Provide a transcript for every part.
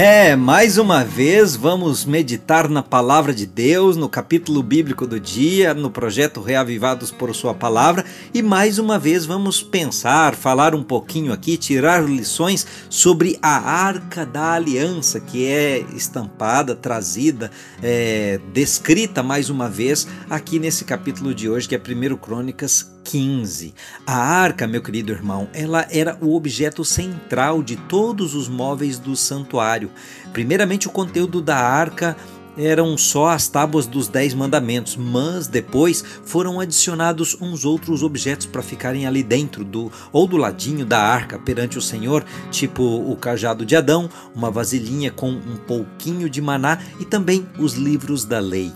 É, mais uma vez vamos meditar na palavra de Deus, no capítulo bíblico do dia, no projeto Reavivados por Sua Palavra, e mais uma vez vamos pensar, falar um pouquinho aqui, tirar lições sobre a Arca da Aliança, que é estampada, trazida, é, descrita mais uma vez aqui nesse capítulo de hoje, que é 1 Crônicas 15. A arca, meu querido irmão, ela era o objeto central de todos os móveis do santuário. Primeiramente, o conteúdo da arca eram só as tábuas dos Dez Mandamentos, mas depois foram adicionados uns outros objetos para ficarem ali dentro do ou do ladinho da arca perante o Senhor, tipo o cajado de Adão, uma vasilhinha com um pouquinho de maná e também os livros da lei.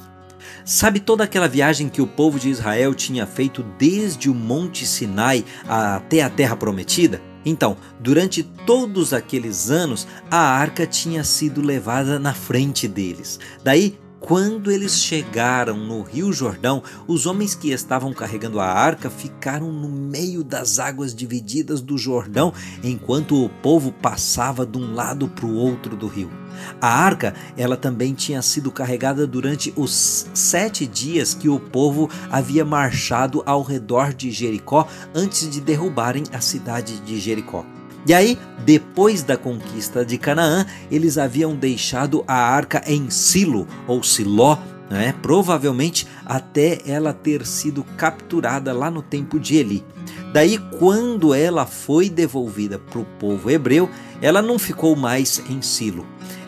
Sabe toda aquela viagem que o povo de Israel tinha feito desde o Monte Sinai até a Terra Prometida? Então, durante todos aqueles anos, a arca tinha sido levada na frente deles. Daí, quando eles chegaram no Rio Jordão, os homens que estavam carregando a arca ficaram no meio das águas divididas do Jordão, enquanto o povo passava de um lado para o outro do rio. A arca, ela também tinha sido carregada durante os sete dias que o povo havia marchado ao redor de Jericó antes de derrubarem a cidade de Jericó. E aí, depois da conquista de Canaã, eles haviam deixado a arca em Silo ou Siló, né? provavelmente até ela ter sido capturada lá no tempo de Eli. Daí, quando ela foi devolvida para o povo hebreu, ela não ficou mais em Silo.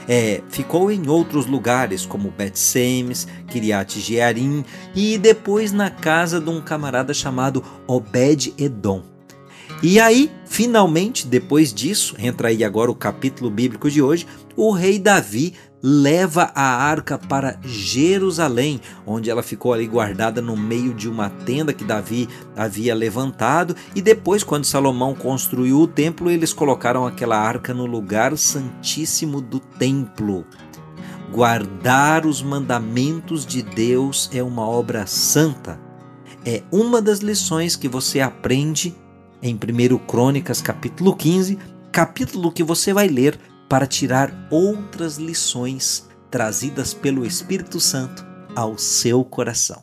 É, ficou em outros lugares como Bet-Semes, Kiriat Jearim e depois na casa de um camarada chamado Obed-Edom. E aí, finalmente, depois disso, entra aí agora o capítulo bíblico de hoje, o rei Davi leva a arca para Jerusalém, onde ela ficou ali guardada no meio de uma tenda que Davi havia levantado, e depois, quando Salomão construiu o templo, eles colocaram aquela arca no lugar santíssimo do templo. Guardar os mandamentos de Deus é uma obra santa. É uma das lições que você aprende em 1 Crônicas, capítulo 15, capítulo que você vai ler para tirar outras lições trazidas pelo Espírito Santo ao seu coração.